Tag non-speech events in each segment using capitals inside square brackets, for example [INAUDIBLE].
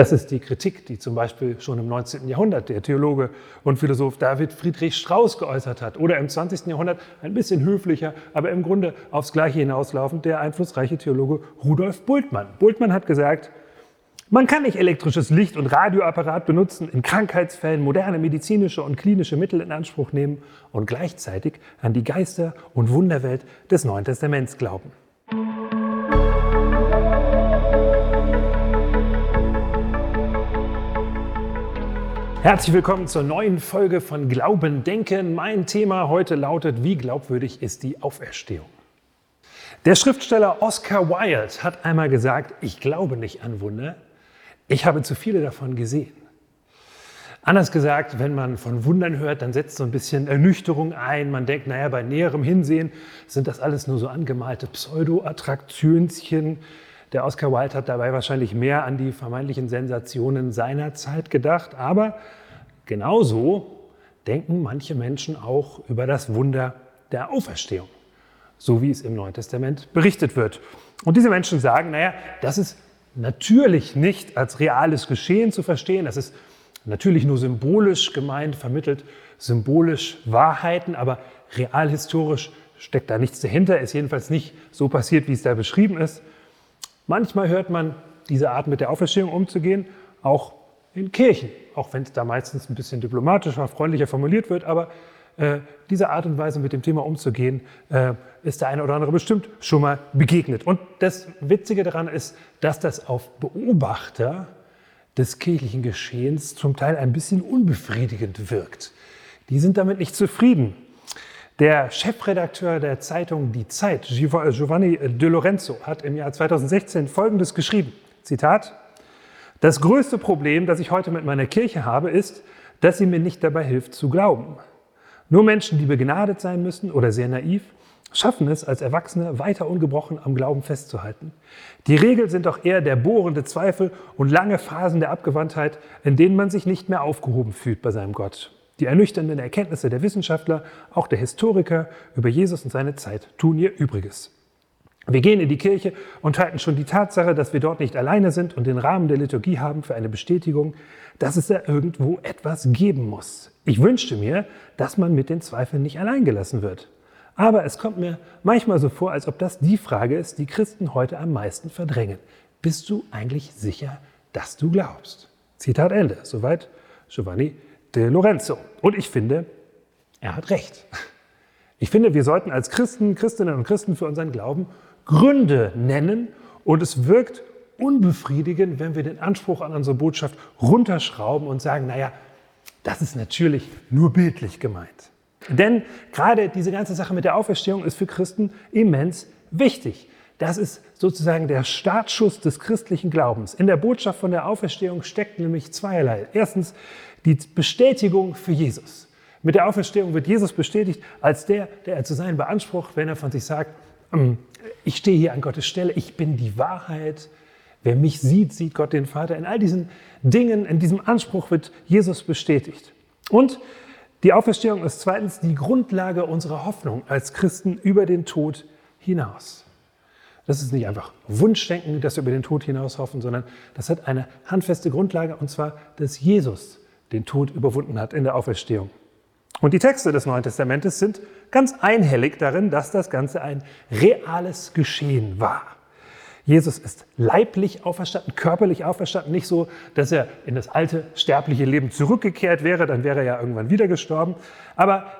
Das ist die Kritik, die zum Beispiel schon im 19. Jahrhundert der Theologe und Philosoph David Friedrich Strauss geäußert hat. Oder im 20. Jahrhundert ein bisschen höflicher, aber im Grunde aufs Gleiche hinauslaufend der einflussreiche Theologe Rudolf Bultmann. Bultmann hat gesagt, man kann nicht elektrisches Licht und Radioapparat benutzen, in Krankheitsfällen moderne medizinische und klinische Mittel in Anspruch nehmen und gleichzeitig an die Geister- und Wunderwelt des Neuen Testaments glauben. Herzlich willkommen zur neuen Folge von Glauben Denken. Mein Thema heute lautet, wie glaubwürdig ist die Auferstehung? Der Schriftsteller Oscar Wilde hat einmal gesagt, ich glaube nicht an Wunder, ich habe zu viele davon gesehen. Anders gesagt, wenn man von Wundern hört, dann setzt so ein bisschen Ernüchterung ein. Man denkt, naja, bei näherem Hinsehen sind das alles nur so angemalte Pseudo-Attraktionchen. Der Oscar Wilde hat dabei wahrscheinlich mehr an die vermeintlichen Sensationen seiner Zeit gedacht. Aber genauso denken manche Menschen auch über das Wunder der Auferstehung, so wie es im Neuen Testament berichtet wird. Und diese Menschen sagen, naja, das ist natürlich nicht als reales Geschehen zu verstehen. Das ist natürlich nur symbolisch gemeint, vermittelt symbolisch Wahrheiten, aber realhistorisch steckt da nichts dahinter, ist jedenfalls nicht so passiert, wie es da beschrieben ist. Manchmal hört man diese Art mit der Auferstehung umzugehen, auch in Kirchen, auch wenn es da meistens ein bisschen diplomatischer, freundlicher formuliert wird, aber äh, diese Art und Weise mit dem Thema umzugehen, äh, ist der eine oder andere bestimmt schon mal begegnet. Und das Witzige daran ist, dass das auf Beobachter des kirchlichen Geschehens zum Teil ein bisschen unbefriedigend wirkt. Die sind damit nicht zufrieden. Der Chefredakteur der Zeitung Die Zeit, Giovanni De Lorenzo, hat im Jahr 2016 Folgendes geschrieben. Zitat. Das größte Problem, das ich heute mit meiner Kirche habe, ist, dass sie mir nicht dabei hilft zu glauben. Nur Menschen, die begnadet sein müssen oder sehr naiv, schaffen es, als Erwachsene weiter ungebrochen am Glauben festzuhalten. Die Regel sind doch eher der bohrende Zweifel und lange Phasen der Abgewandtheit, in denen man sich nicht mehr aufgehoben fühlt bei seinem Gott. Die ernüchternden Erkenntnisse der Wissenschaftler, auch der Historiker über Jesus und seine Zeit tun ihr Übriges. Wir gehen in die Kirche und halten schon die Tatsache, dass wir dort nicht alleine sind und den Rahmen der Liturgie haben für eine Bestätigung, dass es da irgendwo etwas geben muss. Ich wünschte mir, dass man mit den Zweifeln nicht allein gelassen wird. Aber es kommt mir manchmal so vor, als ob das die Frage ist, die Christen heute am meisten verdrängen. Bist du eigentlich sicher, dass du glaubst? Zitat Ende. Soweit Giovanni de Lorenzo. Und ich finde, er hat recht. Ich finde, wir sollten als Christen, Christinnen und Christen für unseren Glauben Gründe nennen und es wirkt unbefriedigend, wenn wir den Anspruch an unsere Botschaft runterschrauben und sagen, naja, das ist natürlich nur bildlich gemeint. Denn gerade diese ganze Sache mit der Auferstehung ist für Christen immens wichtig. Das ist sozusagen der Startschuss des christlichen Glaubens. In der Botschaft von der Auferstehung steckt nämlich zweierlei. Erstens die Bestätigung für Jesus. Mit der Auferstehung wird Jesus bestätigt als der, der er zu sein beansprucht, wenn er von sich sagt, ähm, ich stehe hier an Gottes Stelle, ich bin die Wahrheit, Wer mich sieht, sieht Gott den Vater. In all diesen Dingen, in diesem Anspruch wird Jesus bestätigt. Und die Auferstehung ist zweitens die Grundlage unserer Hoffnung als Christen über den Tod hinaus. Das ist nicht einfach Wunschdenken, dass wir über den Tod hinaus hoffen, sondern das hat eine handfeste Grundlage, und zwar, dass Jesus den Tod überwunden hat in der Auferstehung. Und die Texte des Neuen Testamentes sind ganz einhellig darin, dass das Ganze ein reales Geschehen war. Jesus ist leiblich auferstanden, körperlich auferstanden, nicht so, dass er in das alte sterbliche Leben zurückgekehrt wäre, dann wäre er ja irgendwann wieder gestorben, aber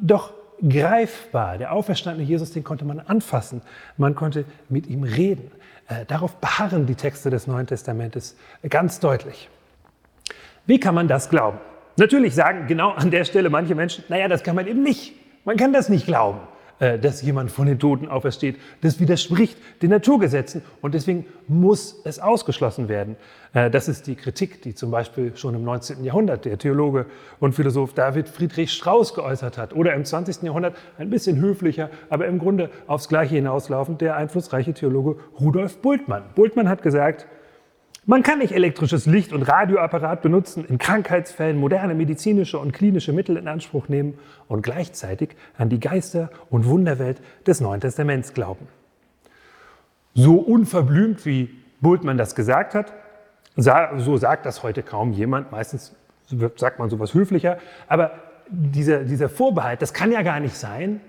doch greifbar. Der auferstandene Jesus, den konnte man anfassen, man konnte mit ihm reden. Äh, darauf beharren die Texte des Neuen Testamentes ganz deutlich. Wie kann man das glauben? Natürlich sagen genau an der Stelle manche Menschen, naja, das kann man eben nicht. Man kann das nicht glauben. Äh, dass jemand von den Toten aufersteht. Das widerspricht den Naturgesetzen und deswegen muss es ausgeschlossen werden. Äh, das ist die Kritik, die zum Beispiel schon im 19. Jahrhundert der Theologe und Philosoph David Friedrich Strauss geäußert hat oder im 20. Jahrhundert ein bisschen höflicher, aber im Grunde aufs Gleiche hinauslaufend der einflussreiche Theologe Rudolf Bultmann. Bultmann hat gesagt, man kann nicht elektrisches Licht und Radioapparat benutzen, in Krankheitsfällen moderne medizinische und klinische Mittel in Anspruch nehmen und gleichzeitig an die Geister- und Wunderwelt des Neuen Testaments glauben. So unverblümt wie Bultmann das gesagt hat, So sagt das heute kaum jemand. Meistens sagt man sowas höflicher. Aber dieser, dieser Vorbehalt, das kann ja gar nicht sein,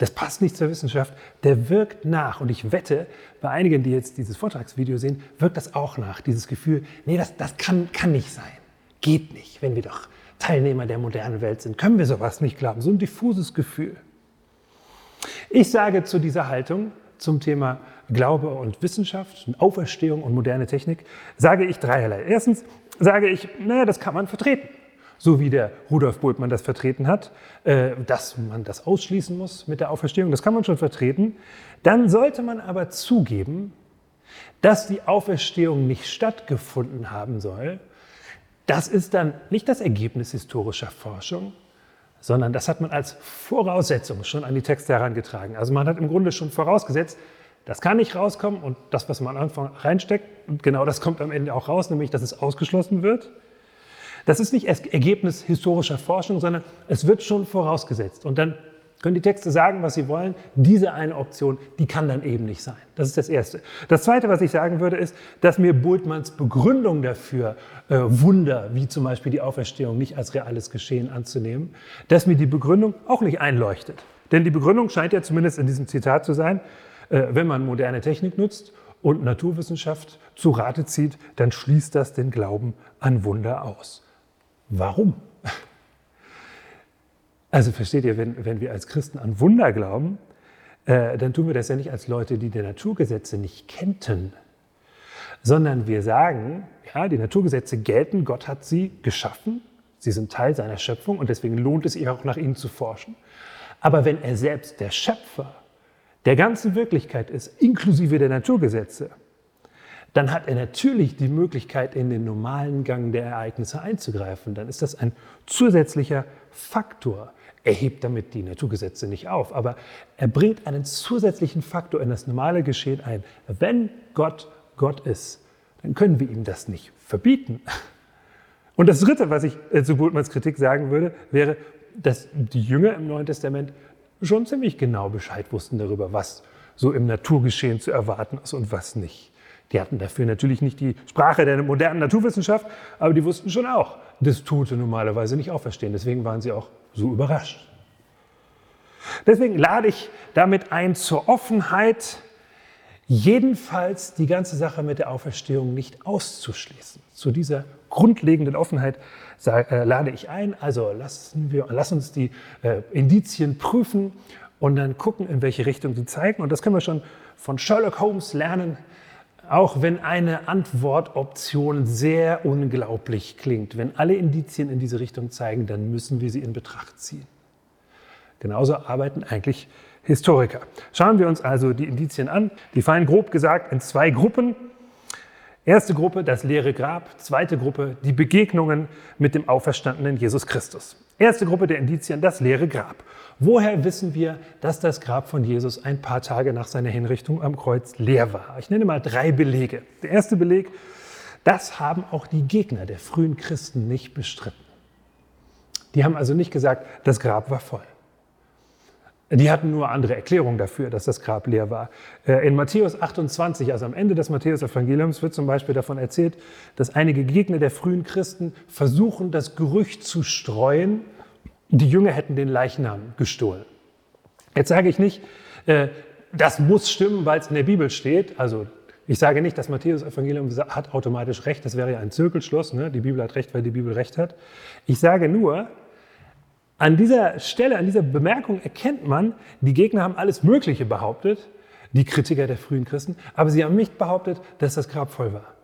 das passt nicht zur Wissenschaft, der wirkt nach. Und ich wette, bei einigen, die jetzt dieses Vortragsvideo sehen, wirkt das auch nach. Dieses Gefühl, nee, das, das kann, kann nicht sein. Geht nicht, wenn wir doch Teilnehmer der modernen Welt sind. Können wir sowas nicht glauben? So ein diffuses Gefühl. Ich sage zu dieser Haltung zum Thema Glaube und Wissenschaft, Auferstehung und moderne Technik, sage ich dreierlei. Erstens sage ich, naja, das kann man vertreten. So wie der Rudolf Bultmann das vertreten hat, äh, dass man das ausschließen muss mit der Auferstehung, das kann man schon vertreten. Dann sollte man aber zugeben, dass die Auferstehung nicht stattgefunden haben soll. Das ist dann nicht das Ergebnis historischer Forschung, sondern das hat man als Voraussetzung schon an die Texte herangetragen. Also man hat im Grunde schon vorausgesetzt, das kann nicht rauskommen und das, was man am Anfang reinsteckt, genau das kommt am Ende auch raus, nämlich dass es ausgeschlossen wird. Das ist nicht Ergebnis historischer Forschung, sondern es wird schon vorausgesetzt. Und dann können die Texte sagen, was sie wollen. Diese eine Option, die kann dann eben nicht sein. Das ist das Erste. Das Zweite, was ich sagen würde, ist, dass mir Bultmanns Begründung dafür, äh, Wunder, wie zum Beispiel die Auferstehung, nicht als reales Geschehen anzunehmen, dass mir die Begründung auch nicht einleuchtet. Denn die Begründung scheint ja zumindest in diesem Zitat zu sein, äh, wenn man moderne Technik nutzt und Naturwissenschaft zu Rate zieht, dann schließt das den Glauben an Wunder aus. Warum? Also versteht ihr, wenn, wenn wir als Christen an Wunder glauben, äh, dann tun wir das ja nicht als Leute, die die Naturgesetze nicht kennten, sondern wir sagen, ja, die Naturgesetze gelten, Gott hat sie geschaffen, sie sind Teil seiner Schöpfung und deswegen lohnt es sich auch nach ihnen zu forschen. Aber wenn er selbst der Schöpfer der ganzen Wirklichkeit ist, inklusive der Naturgesetze, dann hat er natürlich die Möglichkeit, in den normalen Gang der Ereignisse einzugreifen. Dann ist das ein zusätzlicher Faktor. Er hebt damit die Naturgesetze nicht auf, aber er bringt einen zusätzlichen Faktor in das normale Geschehen ein. Wenn Gott Gott ist, dann können wir ihm das nicht verbieten. Und das Dritte, was ich äh, zu Bultmanns Kritik sagen würde, wäre, dass die Jünger im Neuen Testament schon ziemlich genau Bescheid wussten darüber, was so im Naturgeschehen zu erwarten ist und was nicht. Die hatten dafür natürlich nicht die Sprache der modernen Naturwissenschaft, aber die wussten schon auch, dass Tote normalerweise nicht auferstehen. Deswegen waren sie auch so überrascht. Deswegen lade ich damit ein zur Offenheit, jedenfalls die ganze Sache mit der Auferstehung nicht auszuschließen. Zu dieser grundlegenden Offenheit äh, lade ich ein. Also lassen wir, lass uns die äh, Indizien prüfen und dann gucken, in welche Richtung sie zeigen. Und das können wir schon von Sherlock Holmes lernen. Auch wenn eine Antwortoption sehr unglaublich klingt, wenn alle Indizien in diese Richtung zeigen, dann müssen wir sie in Betracht ziehen. Genauso arbeiten eigentlich Historiker. Schauen wir uns also die Indizien an. Die fallen grob gesagt in zwei Gruppen. Erste Gruppe, das leere Grab. Zweite Gruppe, die Begegnungen mit dem auferstandenen Jesus Christus. Erste Gruppe der Indizien, das leere Grab. Woher wissen wir, dass das Grab von Jesus ein paar Tage nach seiner Hinrichtung am Kreuz leer war? Ich nenne mal drei Belege. Der erste Beleg, das haben auch die Gegner der frühen Christen nicht bestritten. Die haben also nicht gesagt, das Grab war voll. Die hatten nur andere Erklärungen dafür, dass das Grab leer war. Äh, in Matthäus 28, also am Ende des Matthäus-Evangeliums, wird zum Beispiel davon erzählt, dass einige Gegner der frühen Christen versuchen, das Gerücht zu streuen, die Jünger hätten den Leichnam gestohlen. Jetzt sage ich nicht, äh, das muss stimmen, weil es in der Bibel steht. Also ich sage nicht, das Matthäus-Evangelium hat automatisch recht, das wäre ja ein Zirkelschluss. Ne? Die Bibel hat recht, weil die Bibel recht hat. Ich sage nur, an dieser Stelle, an dieser Bemerkung erkennt man, die Gegner haben alles Mögliche behauptet, die Kritiker der frühen Christen, aber sie haben nicht behauptet, dass das Grab voll war.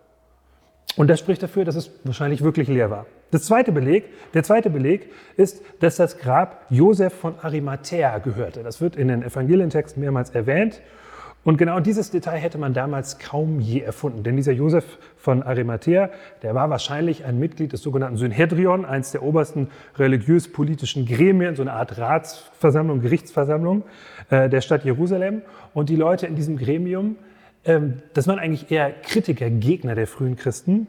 Und das spricht dafür, dass es wahrscheinlich wirklich leer war. Das zweite Beleg, der zweite Beleg ist, dass das Grab Josef von Arimathea gehörte. Das wird in den Evangelientexten mehrmals erwähnt und genau dieses Detail hätte man damals kaum je erfunden. Denn dieser Josef von Arimathea, der war wahrscheinlich ein Mitglied des sogenannten Synhedrion, eines der obersten religiös-politischen Gremien, so eine Art Ratsversammlung, Gerichtsversammlung äh, der Stadt Jerusalem. Und die Leute in diesem Gremium, ähm, das waren eigentlich eher Kritiker, Gegner der frühen Christen.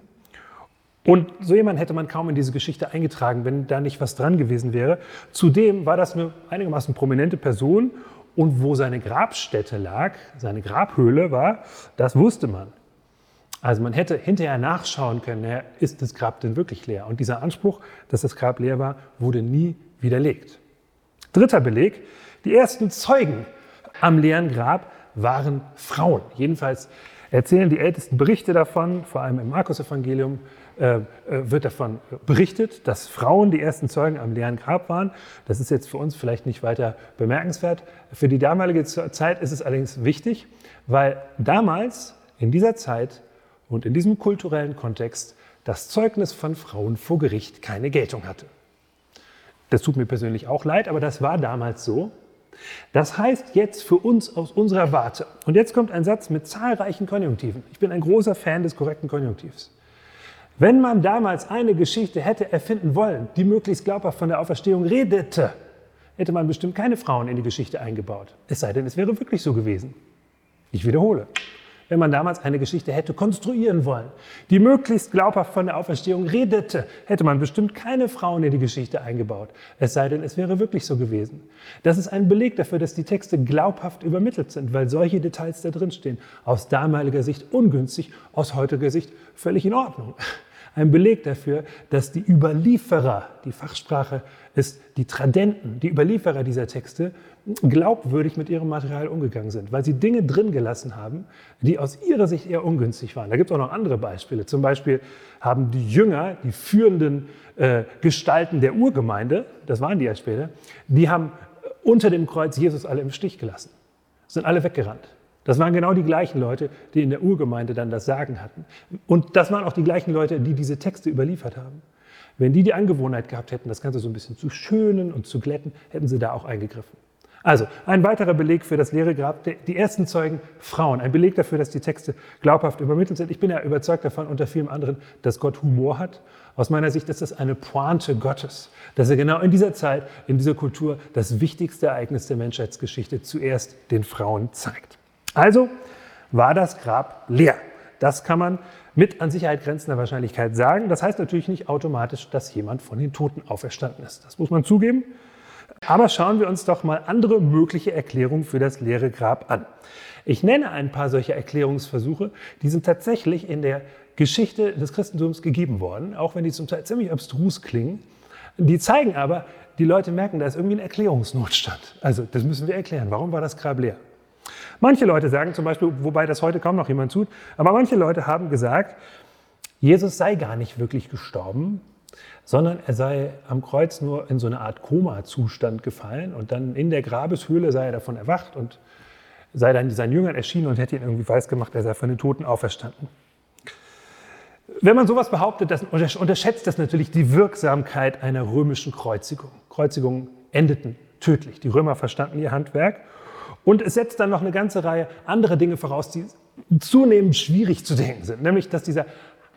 Und so jemand hätte man kaum in diese Geschichte eingetragen, wenn da nicht was dran gewesen wäre. Zudem war das eine einigermaßen prominente Person und wo seine Grabstätte lag, seine Grabhöhle war, das wusste man. Also man hätte hinterher nachschauen können, ist das Grab denn wirklich leer? Und dieser Anspruch, dass das Grab leer war, wurde nie widerlegt. Dritter Beleg, die ersten Zeugen am leeren Grab waren Frauen. Jedenfalls erzählen die ältesten Berichte davon, vor allem im Markus-Evangelium wird davon berichtet, dass Frauen die ersten Zeugen am leeren Grab waren. Das ist jetzt für uns vielleicht nicht weiter bemerkenswert. Für die damalige Zeit ist es allerdings wichtig, weil damals, in dieser Zeit und in diesem kulturellen Kontext, das Zeugnis von Frauen vor Gericht keine Geltung hatte. Das tut mir persönlich auch leid, aber das war damals so. Das heißt jetzt für uns aus unserer Warte. Und jetzt kommt ein Satz mit zahlreichen Konjunktiven. Ich bin ein großer Fan des korrekten Konjunktivs. Wenn man damals eine Geschichte hätte erfinden wollen, die möglichst glaubhaft von der Auferstehung redete, hätte man bestimmt keine Frauen in die Geschichte eingebaut. Es sei denn, es wäre wirklich so gewesen. Ich wiederhole wenn man damals eine Geschichte hätte konstruieren wollen, die möglichst glaubhaft von der Auferstehung redete, hätte man bestimmt keine Frauen in die Geschichte eingebaut. Es sei denn, es wäre wirklich so gewesen. Das ist ein Beleg dafür, dass die Texte glaubhaft übermittelt sind, weil solche Details da drin stehen. Aus damaliger Sicht ungünstig, aus heutiger Sicht völlig in Ordnung ein Beleg dafür, dass die Überlieferer, die Fachsprache ist die Tradenten, die Überlieferer dieser Texte, glaubwürdig mit ihrem Material umgegangen sind, weil sie Dinge drin gelassen haben, die aus ihrer Sicht eher ungünstig waren. Da gibt es auch noch andere Beispiele. Zum Beispiel haben die Jünger, die führenden äh, Gestalten der Urgemeinde, das waren die ja später, die haben unter dem Kreuz Jesus alle im Stich gelassen, sind alle weggerannt. Das waren genau die gleichen Leute, die in der Urgemeinde dann das Sagen hatten. Und das waren auch die gleichen Leute, die diese Texte überliefert haben. Wenn die die Angewohnheit gehabt hätten, das Ganze so ein bisschen zu schönen und zu glätten, hätten sie da auch eingegriffen. Also ein weiterer Beleg für das leere Grab, die ersten Zeugen Frauen. Ein Beleg dafür, dass die Texte glaubhaft übermittelt sind. Ich bin ja überzeugt davon, unter vielem anderen, dass Gott Humor hat. Aus meiner Sicht ist das eine Pointe Gottes, dass er genau in dieser Zeit, in dieser Kultur das wichtigste Ereignis der Menschheitsgeschichte zuerst den Frauen zeigt. Also war das Grab leer. Das kann man mit an Sicherheit grenzender Wahrscheinlichkeit sagen. Das heißt natürlich nicht automatisch, dass jemand von den Toten auferstanden ist. Das muss man zugeben. Aber schauen wir uns doch mal andere mögliche Erklärungen für das leere Grab an. Ich nenne ein paar solcher Erklärungsversuche, die sind tatsächlich in der Geschichte des Christentums gegeben worden, auch wenn die zum Teil ziemlich abstrus klingen. Die zeigen aber, die Leute merken, da ist irgendwie ein Erklärungsnotstand. Also das müssen wir erklären. Warum war das Grab leer? Manche Leute sagen zum Beispiel, wobei das heute kaum noch jemand tut, aber manche Leute haben gesagt, Jesus sei gar nicht wirklich gestorben, sondern er sei am Kreuz nur in so eine Art Koma-Zustand gefallen und dann in der Grabeshöhle sei er davon erwacht und sei dann seinen Jüngern erschienen und hätte ihn irgendwie weisgemacht, er sei von den Toten auferstanden. Wenn man sowas behauptet, das unterschätzt das natürlich die Wirksamkeit einer römischen Kreuzigung. Kreuzigungen endeten tödlich. Die Römer verstanden ihr Handwerk und es setzt dann noch eine ganze Reihe anderer Dinge voraus, die zunehmend schwierig zu denken sind. Nämlich, dass dieser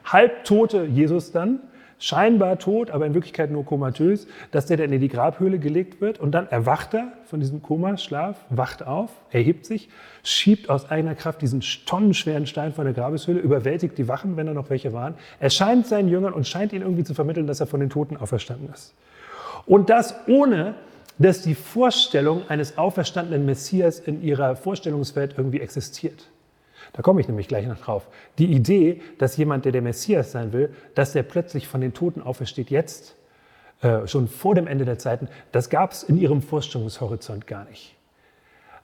halbtote Jesus dann, scheinbar tot, aber in Wirklichkeit nur komatös, dass der dann in die Grabhöhle gelegt wird und dann erwacht er von diesem Komaschlaf, wacht auf, erhebt sich, schiebt aus eigener Kraft diesen tonnenschweren Stein von der Grabeshöhle, überwältigt die Wachen, wenn da noch welche waren, erscheint seinen Jüngern und scheint ihnen irgendwie zu vermitteln, dass er von den Toten auferstanden ist. Und das ohne, dass die Vorstellung eines auferstandenen Messias in ihrer Vorstellungswelt irgendwie existiert. Da komme ich nämlich gleich noch drauf. Die Idee, dass jemand, der der Messias sein will, dass der plötzlich von den Toten aufersteht jetzt, äh, schon vor dem Ende der Zeiten, das gab es in ihrem Vorstellungshorizont gar nicht.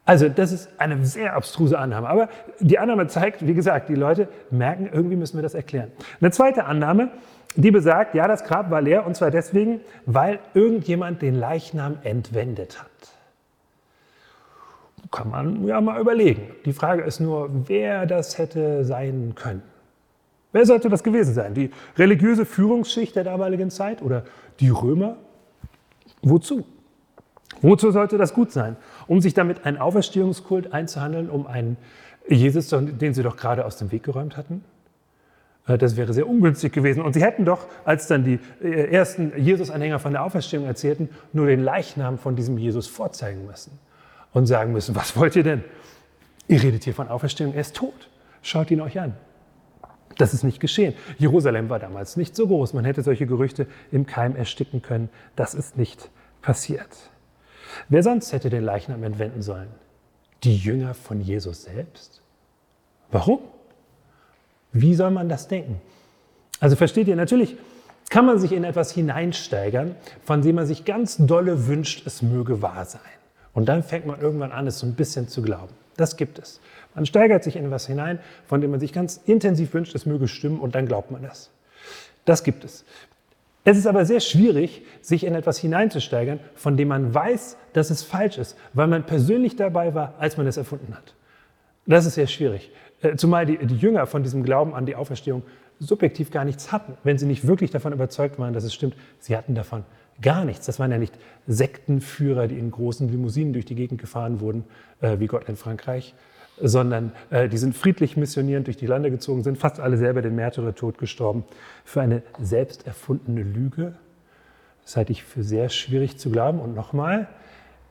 Also das ist eine sehr abstruse Annahme. Aber die Annahme zeigt, wie gesagt, die Leute merken, irgendwie müssen wir das erklären. Eine zweite Annahme, die besagt, ja, das Grab war leer und zwar deswegen, weil irgendjemand den Leichnam entwendet hat. Kann man ja mal überlegen. Die Frage ist nur, wer das hätte sein können. Wer sollte das gewesen sein? Die religiöse Führungsschicht der damaligen Zeit oder die Römer? Wozu? Wozu sollte das gut sein? Um sich damit einen Auferstehungskult einzuhandeln, um einen Jesus, den sie doch gerade aus dem Weg geräumt hatten? Äh, das wäre sehr ungünstig gewesen. Und sie hätten doch, als dann die äh, ersten Jesus-Anhänger von der Auferstehung erzählten, nur den Leichnam von diesem Jesus vorzeigen müssen und sagen müssen, was wollt ihr denn? Ihr redet hier von Auferstehung, er ist tot. Schaut ihn euch an. Das ist nicht geschehen. Jerusalem war damals nicht so groß. Man hätte solche Gerüchte im Keim ersticken können. Das ist nicht passiert. Wer sonst hätte den Leichnam entwenden sollen? Die Jünger von Jesus selbst? Warum? Wie soll man das denken? Also versteht ihr, natürlich kann man sich in etwas hineinsteigern, von dem man sich ganz dolle wünscht, es möge wahr sein. Und dann fängt man irgendwann an, es so ein bisschen zu glauben. Das gibt es. Man steigert sich in etwas hinein, von dem man sich ganz intensiv wünscht, es möge stimmen und dann glaubt man das. Das gibt es. Es ist aber sehr schwierig, sich in etwas hineinzusteigern, von dem man weiß, dass es falsch ist, weil man persönlich dabei war, als man es erfunden hat. Das ist sehr schwierig. Äh, zumal die, die Jünger von diesem Glauben an die Auferstehung subjektiv gar nichts hatten, wenn sie nicht wirklich davon überzeugt waren, dass es stimmt. Sie hatten davon gar nichts. Das waren ja nicht Sektenführer, die in großen Limousinen durch die Gegend gefahren wurden, äh, wie Gott in Frankreich, sondern äh, die sind friedlich missionierend durch die Lande gezogen, sind fast alle selber den Märtyrertod gestorben für eine selbst erfundene Lüge. Das halte ich für sehr schwierig zu glauben. Und nochmal,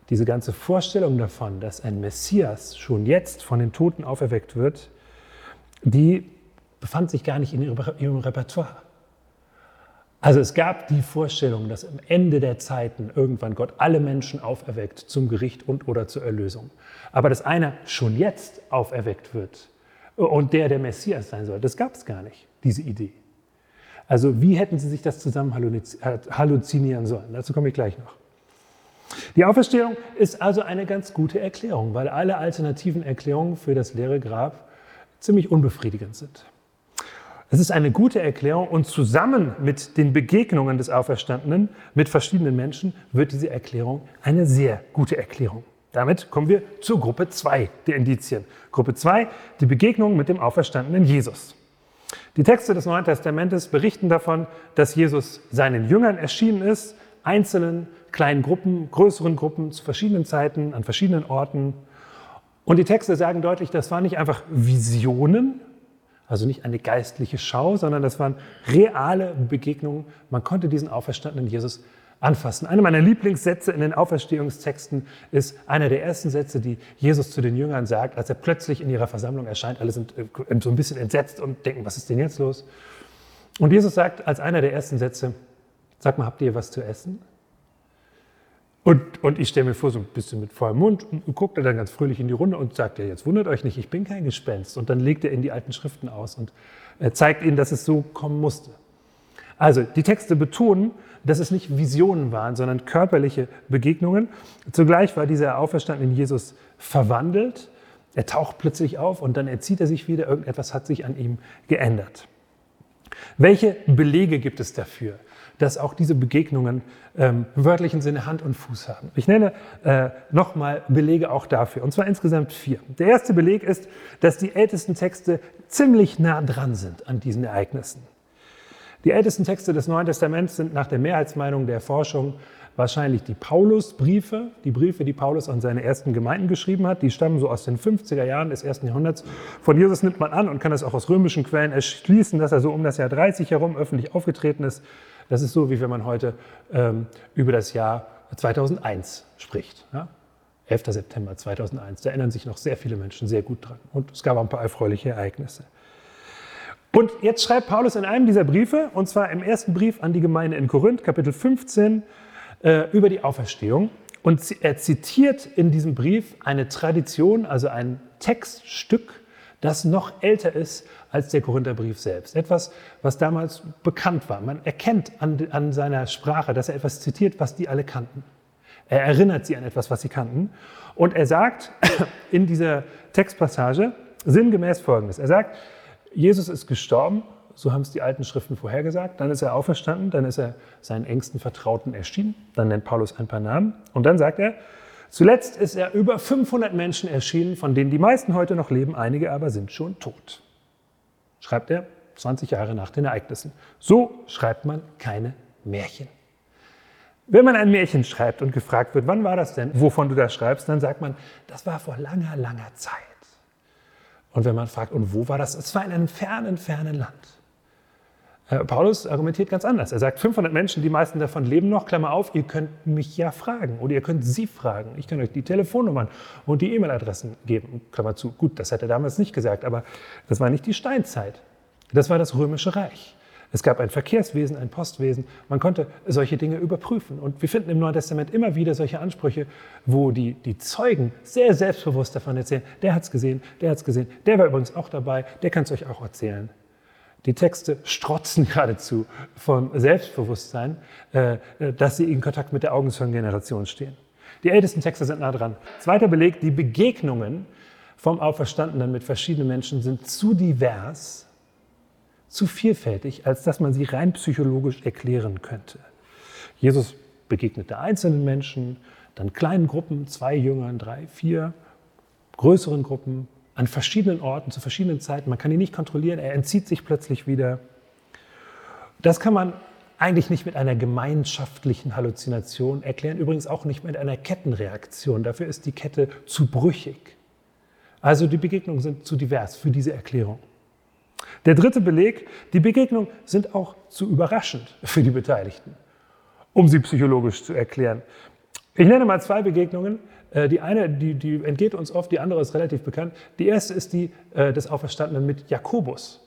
diese ganze Vorstellung davon, dass ein Messias schon jetzt von den Toten auferweckt wird, die befand sich gar nicht in ihrem Repertoire. Also es gab die Vorstellung, dass am Ende der Zeiten irgendwann Gott alle Menschen auferweckt zum Gericht und oder zur Erlösung. Aber dass einer schon jetzt auferweckt wird und der der Messias sein soll, das gab es gar nicht, diese Idee. Also wie hätten sie sich das zusammen halluzinieren sollen? Dazu komme ich gleich noch. Die Auferstehung ist also eine ganz gute Erklärung, weil alle alternativen Erklärungen für das leere Grab ziemlich unbefriedigend sind. Es ist eine gute Erklärung und zusammen mit den Begegnungen des Auferstandenen mit verschiedenen Menschen wird diese Erklärung eine sehr gute Erklärung. Damit kommen wir zur Gruppe 2 der Indizien. Gruppe 2, die Begegnung mit dem auferstandenen Jesus. Die Texte des Neuen Testamentes berichten davon, dass Jesus seinen Jüngern erschienen ist, einzelnen kleinen Gruppen, größeren Gruppen zu verschiedenen Zeiten, an verschiedenen Orten. Und die Texte sagen deutlich, das waren nicht einfach Visionen, also nicht eine geistliche Schau, sondern das waren reale Begegnungen. Man konnte diesen auferstandenen Jesus anfassen. Einer meiner Lieblingssätze in den Auferstehungstexten ist einer der ersten Sätze, die Jesus zu den Jüngern sagt, als er plötzlich in ihrer Versammlung erscheint. Alle sind äh, so ein bisschen entsetzt und denken, was ist denn jetzt los? Und Jesus sagt als einer der ersten Sätze, sag mal, habt ihr was zu essen? Und, und ich stelle mir vor, so ein bisschen mit vollem Mund und guckt er dann ganz fröhlich in die Runde und sagt, ja, jetzt wundert euch nicht, ich bin kein Gespenst. Und dann legt er in die alten Schriften aus und zeigt ihnen, dass es so kommen musste. Also die Texte betonen, dass es nicht Visionen waren, sondern körperliche Begegnungen. Zugleich war dieser auferstandene Jesus verwandelt. Er taucht plötzlich auf und dann erzieht er sich wieder. Irgendetwas hat sich an ihm geändert. Welche Belege gibt es dafür? Dass auch diese Begegnungen ähm, im wörtlichen Sinne Hand und Fuß haben. Ich nenne äh, nochmal Belege auch dafür, und zwar insgesamt vier. Der erste Beleg ist, dass die ältesten Texte ziemlich nah dran sind an diesen Ereignissen. Die ältesten Texte des Neuen Testaments sind nach der Mehrheitsmeinung der Forschung wahrscheinlich die Paulusbriefe, die Briefe, die Paulus an seine ersten Gemeinden geschrieben hat. Die stammen so aus den 50er Jahren des ersten Jahrhunderts. Von Jesus nimmt man an und kann das auch aus römischen Quellen erschließen, dass er so um das Jahr 30 herum öffentlich aufgetreten ist. Das ist so, wie wenn man heute ähm, über das Jahr 2001 spricht. Ja? 11. September 2001. Da erinnern sich noch sehr viele Menschen sehr gut dran. Und es gab auch ein paar erfreuliche Ereignisse. Und jetzt schreibt Paulus in einem dieser Briefe, und zwar im ersten Brief an die Gemeinde in Korinth, Kapitel 15, äh, über die Auferstehung. Und er zitiert in diesem Brief eine Tradition, also ein Textstück, das noch älter ist als der Korintherbrief selbst. Etwas, was damals bekannt war. Man erkennt an, an seiner Sprache, dass er etwas zitiert, was die alle kannten. Er erinnert sie an etwas, was sie kannten. Und er sagt [COUGHS] in dieser Textpassage sinngemäß Folgendes. Er sagt, Jesus ist gestorben, so haben es die alten Schriften vorhergesagt. Dann ist er auferstanden, dann ist er seinen engsten Vertrauten erschienen. Dann nennt Paulus ein paar Namen. Und dann sagt er, zuletzt ist er über 500 Menschen erschienen, von denen die meisten heute noch leben, einige aber sind schon tot schreibt er 20 Jahre nach den Ereignissen. So schreibt man keine Märchen. Wenn man ein Märchen schreibt und gefragt wird, wann war das denn, wovon du das schreibst, dann sagt man, das war vor langer, langer Zeit. Und wenn man fragt, und wo war das? Es war in einem fernen, fernen Land. Äh, Paulus argumentiert ganz anders. Er sagt, 500 Menschen, die meisten davon leben noch, Klammer auf, ihr könnt mich ja fragen oder ihr könnt sie fragen. Ich kann euch die Telefonnummern und die E-Mail-Adressen geben, Klammer zu. Gut, das hat er damals nicht gesagt, aber das war nicht die Steinzeit. Das war das Römische Reich. Es gab ein Verkehrswesen, ein Postwesen. Man konnte solche Dinge überprüfen. Und wir finden im Neuen Testament immer wieder solche Ansprüche, wo die, die Zeugen sehr selbstbewusst davon erzählen, der hat es gesehen, der hat es gesehen, der war übrigens auch dabei, der kann es euch auch erzählen. Die Texte strotzen [LAUGHS] geradezu vom Selbstbewusstsein, äh, dass sie in Kontakt mit der Augenzeugengeneration stehen. Die ältesten Texte sind nah dran. Zweiter Beleg, die Begegnungen vom Auferstandenen mit verschiedenen Menschen sind zu divers, zu vielfältig, als dass man sie rein psychologisch erklären könnte. Jesus begegnete einzelnen Menschen, dann kleinen Gruppen, zwei Jüngern, drei, vier, größeren Gruppen, an verschiedenen Orten, zu verschiedenen Zeiten. Man kann ihn nicht kontrollieren, er entzieht sich plötzlich wieder. Das kann man eigentlich nicht mit einer gemeinschaftlichen Halluzination erklären, übrigens auch nicht mit einer Kettenreaktion. Dafür ist die Kette zu brüchig. Also die Begegnungen sind zu divers für diese Erklärung. Der dritte Beleg, die Begegnungen sind auch zu überraschend für die Beteiligten, um sie psychologisch zu erklären. Ich nenne mal zwei Begegnungen. Äh, die eine, die, die entgeht uns oft, die andere ist relativ bekannt. Die erste ist die äh, des Auferstandenen mit Jakobus,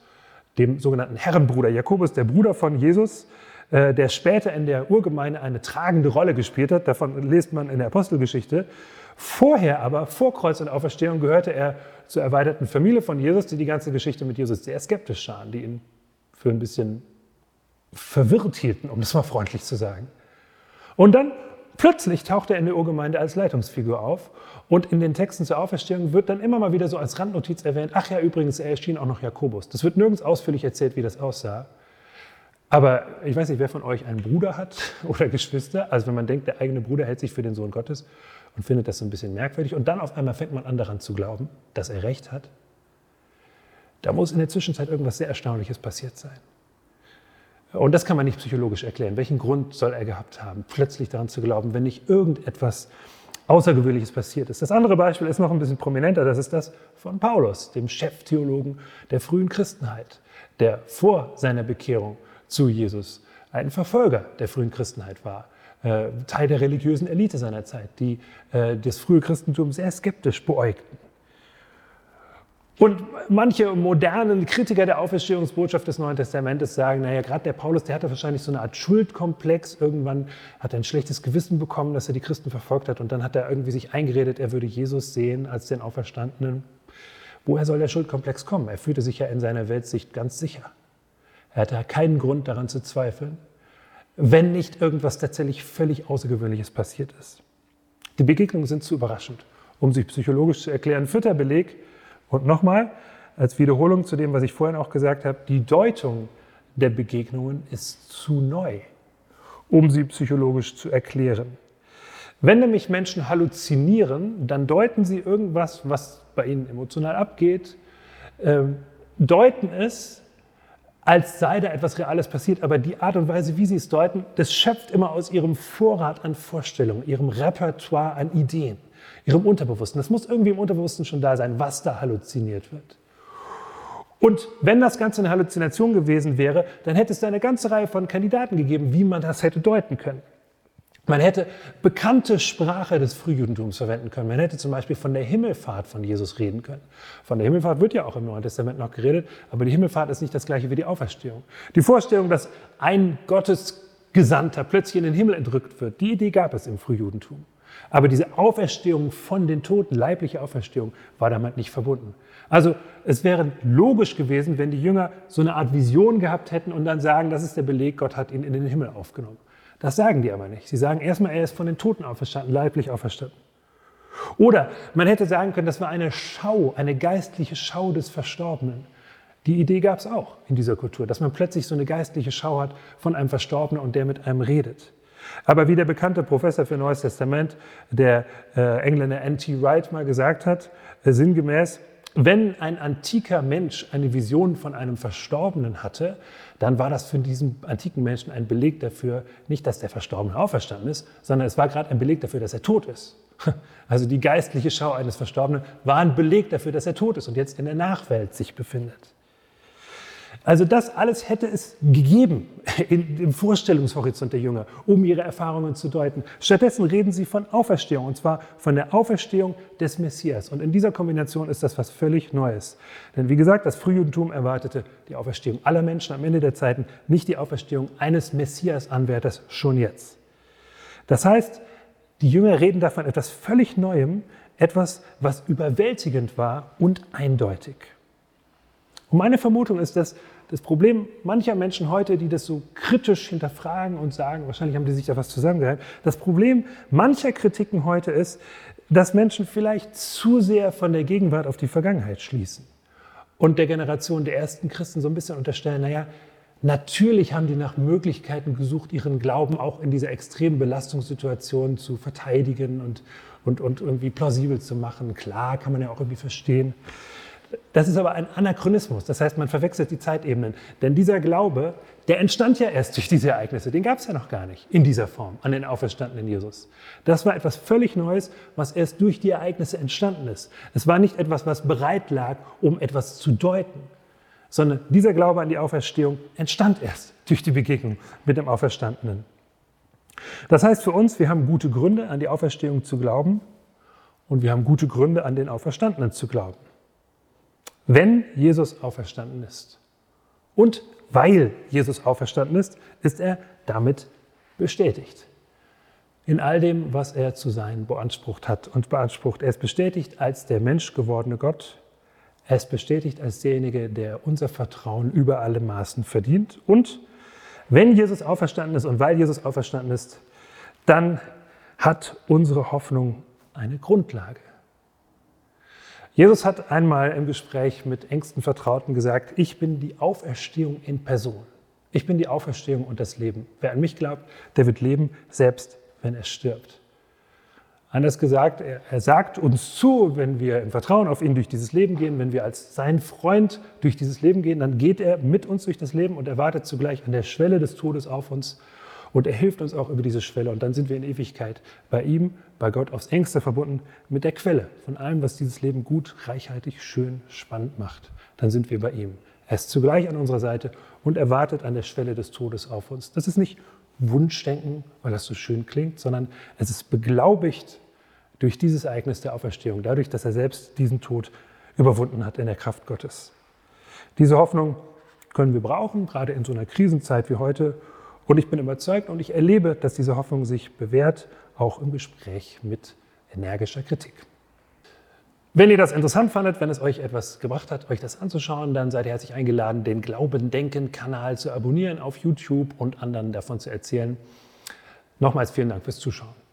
dem sogenannten Herrenbruder. Jakobus, der Bruder von Jesus, äh, der später in der Urgemeinde eine tragende Rolle gespielt hat. Davon liest man in der Apostelgeschichte. Vorher aber, vor Kreuz und Auferstehung, gehörte er zur erweiterten Familie von Jesus, die die ganze Geschichte mit Jesus sehr skeptisch sahen, die ihn für ein bisschen verwirrt hielten, um das mal freundlich zu sagen. Und dann Plötzlich taucht er in der Urgemeinde als Leitungsfigur auf und in den Texten zur Auferstehung wird dann immer mal wieder so als Randnotiz erwähnt, ach ja, übrigens, er erschien auch noch Jakobus. Das wird nirgends ausführlich erzählt, wie das aussah. Aber ich weiß nicht, wer von euch einen Bruder hat [LAUGHS] oder Geschwister. Also wenn man denkt, der eigene Bruder hält sich für den Sohn Gottes und findet das so ein bisschen merkwürdig und dann auf einmal fängt man an daran zu glauben, dass er recht hat. Da muss in der Zwischenzeit irgendwas sehr Erstaunliches passiert sein. Und das kann man nicht psychologisch erklären. Welchen Grund soll er gehabt haben, plötzlich daran zu glauben, wenn nicht irgendetwas Außergewöhnliches passiert ist? Das andere Beispiel ist noch ein bisschen prominenter. Das ist das von Paulus, dem Cheftheologen der frühen Christenheit, der vor seiner Bekehrung zu Jesus ein Verfolger der frühen Christenheit war. Äh, Teil der religiösen Elite seiner Zeit, die äh, das frühe Christentum sehr skeptisch beäugten. Und manche modernen Kritiker der Auferstehungsbotschaft des Neuen Testamentes sagen, naja, gerade der Paulus, der hatte wahrscheinlich so eine Art Schuldkomplex. Irgendwann hat er ein schlechtes Gewissen bekommen, dass er die Christen verfolgt hat. Und dann hat er irgendwie sich eingeredet, er würde Jesus sehen als den Auferstandenen. Woher soll der Schuldkomplex kommen? Er fühlte sich ja in seiner Weltsicht ganz sicher. Er hatte keinen Grund daran zu zweifeln, wenn nicht irgendwas tatsächlich völlig Außergewöhnliches passiert ist. Die Begegnungen sind zu überraschend, um sich psychologisch zu erklären. Vierter Beleg, und nochmal, als Wiederholung zu dem, was ich vorhin auch gesagt habe, die Deutung der Begegnungen ist zu neu, um sie psychologisch zu erklären. Wenn nämlich Menschen halluzinieren, dann deuten sie irgendwas, was bei ihnen emotional abgeht, äh, deuten es, als sei da etwas Reales passiert, aber die Art und Weise, wie sie es deuten, das schöpft immer aus ihrem Vorrat an Vorstellungen, ihrem Repertoire an Ideen ihrem Unterbewussten. Das muss irgendwie im Unterbewussten schon da sein, was da halluziniert wird. Und wenn das Ganze eine Halluzination gewesen wäre, dann hätte es da eine ganze Reihe von Kandidaten gegeben, wie man das hätte deuten können. Man hätte bekannte Sprache des Frühjudentums verwenden können. Man hätte zum Beispiel von der Himmelfahrt von Jesus reden können. Von der Himmelfahrt wird ja auch im Neuen Testament noch geredet, aber die Himmelfahrt ist nicht das gleiche wie die Auferstehung. Die Vorstellung, dass ein Gottesgesandter plötzlich in den Himmel entrückt wird, die Idee gab es im Frühjudentum. Aber diese Auferstehung von den Toten, leibliche Auferstehung, war damit nicht verbunden. Also es wäre logisch gewesen, wenn die Jünger so eine Art Vision gehabt hätten und dann sagen, das ist der Beleg, Gott hat ihn in den Himmel aufgenommen. Das sagen die aber nicht. Sie sagen erstmal, er ist von den Toten auferstanden, leiblich auferstanden. Oder man hätte sagen können, das war eine Schau, eine geistliche Schau des Verstorbenen. Die Idee gab es auch in dieser Kultur, dass man plötzlich so eine geistliche Schau hat von einem Verstorbenen und der mit einem redet. Aber wie der bekannte Professor für Neues Testament, der äh, Engländer N.T. Wright mal gesagt hat, äh, sinngemäß, wenn ein antiker Mensch eine Vision von einem Verstorbenen hatte, dann war das für diesen antiken Menschen ein Beleg dafür, nicht, dass der Verstorbene auferstanden ist, sondern es war gerade ein Beleg dafür, dass er tot ist. [LAUGHS] Also die geistliche Schau eines Verstorbenen war ein Beleg dafür, dass er tot ist und jetzt in der Nachwelt sich befindet. Also das alles hätte es gegeben [LAUGHS] im Vorstellungshorizont der Jünger, um ihre Erfahrungen zu deuten. Stattdessen reden sie von Auferstehung, und zwar von der Auferstehung des Messias. Und in dieser Kombination ist das was völlig Neues. Denn wie gesagt, das Frühjudentum erwartete die Auferstehung aller Menschen am Ende der Zeiten, nicht die Auferstehung eines Messias-Anwärters schon jetzt. Das heißt, die Jünger reden davon etwas völlig Neuem, etwas, was überwältigend war und eindeutig. Und meine Vermutung ist, dass Das Problem mancher Menschen heute, die das so kritisch hinterfragen und sagen, wahrscheinlich haben die sich da was zusammengehalten, das Problem mancher Kritiken heute ist, dass Menschen vielleicht zu sehr von der Gegenwart auf die Vergangenheit schließen und der Generation der ersten Christen so ein bisschen unterstellen, naja, natürlich haben die nach Möglichkeiten gesucht, ihren Glauben auch in dieser extremen Belastungssituation zu verteidigen und, und, und irgendwie plausibel zu machen. Klar, kann man ja auch irgendwie verstehen. Das ist aber ein Anachronismus. Das heißt, man verwechselt die Zeitebenen. Denn dieser Glaube, der entstand ja erst durch diese Ereignisse. Den gab es ja noch gar nicht in dieser Form an den auferstandenen Jesus. Das war etwas völlig Neues, was erst durch die Ereignisse entstanden ist. Es war nicht etwas, was bereit lag, um etwas zu deuten, sondern dieser Glaube an die Auferstehung entstand erst durch die Begegnung mit dem Auferstandenen. Das heißt für uns, wir haben gute Gründe, an die Auferstehung zu glauben und wir haben gute Gründe, an den Auferstandenen zu glauben wenn Jesus auferstanden ist. Und weil Jesus auferstanden ist, ist er damit bestätigt. In all dem, was er zu sein beansprucht hat und beansprucht. Er ist bestätigt als der menschgewordene Gott. Er ist bestätigt als derjenige, der unser Vertrauen über alle Maßen verdient. Und wenn Jesus auferstanden ist und weil Jesus auferstanden ist, dann hat unsere Hoffnung eine Grundlage. Jesus hat einmal im Gespräch mit engsten Vertrauten gesagt, ich bin die Auferstehung in Person. Ich bin die Auferstehung und das Leben. Wer an mich glaubt, der wird leben, selbst wenn er stirbt. Anders gesagt, er, er, sagt uns zu, wenn wir im Vertrauen auf ihn durch dieses Leben gehen, wenn wir als sein Freund durch dieses Leben gehen, dann geht er mit uns durch das Leben und er wartet zugleich an der Schwelle des Todes auf uns und er hilft uns auch über diese Schwelle. Und dann sind wir in Ewigkeit bei ihm, bei Gott aufs engste verbunden mit der Quelle von allem, was dieses Leben gut, reichhaltig, schön, spannend macht. Dann sind wir bei ihm. Er ist zugleich an unserer Seite und er wartet an der Schwelle des Todes auf uns. Das ist nicht Wunschdenken, weil das so schön klingt, sondern es ist beglaubigt durch dieses Ereignis der Auferstehung, dadurch, dass er selbst diesen Tod überwunden hat in der Kraft Gottes. Diese Hoffnung können wir brauchen, gerade in so einer Krisenzeit wie heute, und ich bin überzeugt und ich erlebe, dass diese Hoffnung sich bewährt, auch im Gespräch mit energischer Kritik. Wenn ihr das interessant fandet, wenn es euch etwas gebracht hat, euch das anzuschauen, dann seid ihr herzlich eingeladen, den Glauben Denken Kanal zu abonnieren auf YouTube und anderen davon zu erzählen. Nochmals vielen Dank fürs Zuschauen.